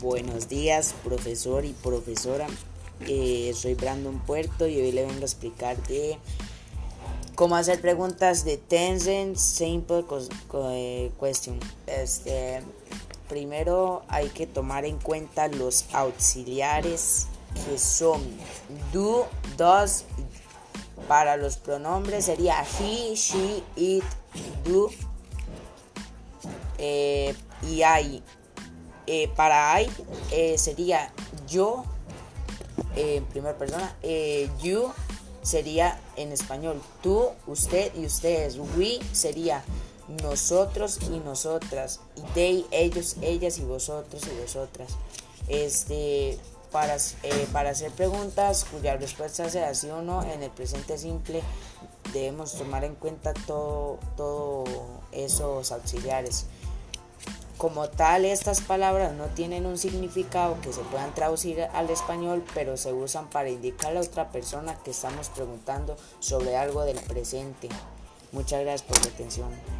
Buenos días, profesor y profesora. Eh, soy Brandon Puerto y hoy le vengo a explicar cómo hacer preguntas de Tencent Simple eh, Question. Este, primero hay que tomar en cuenta los auxiliares que son do, does. Para los pronombres sería he, she, it, do eh, y I. Eh, para I eh, sería yo en primera persona. you sería en español tú, usted y ustedes. We sería nosotros y nosotras. Y they, ellos, ellas y vosotros y vosotras. Este, para, para hacer preguntas cuya respuesta sea sí o no en el presente simple debemos tomar en cuenta todo, todo esos auxiliares. Como tal, estas palabras no tienen un significado que se puedan traducir al español, pero se usan para indicar a otra persona que estamos preguntando sobre algo del presente. Muchas gracias por su atención.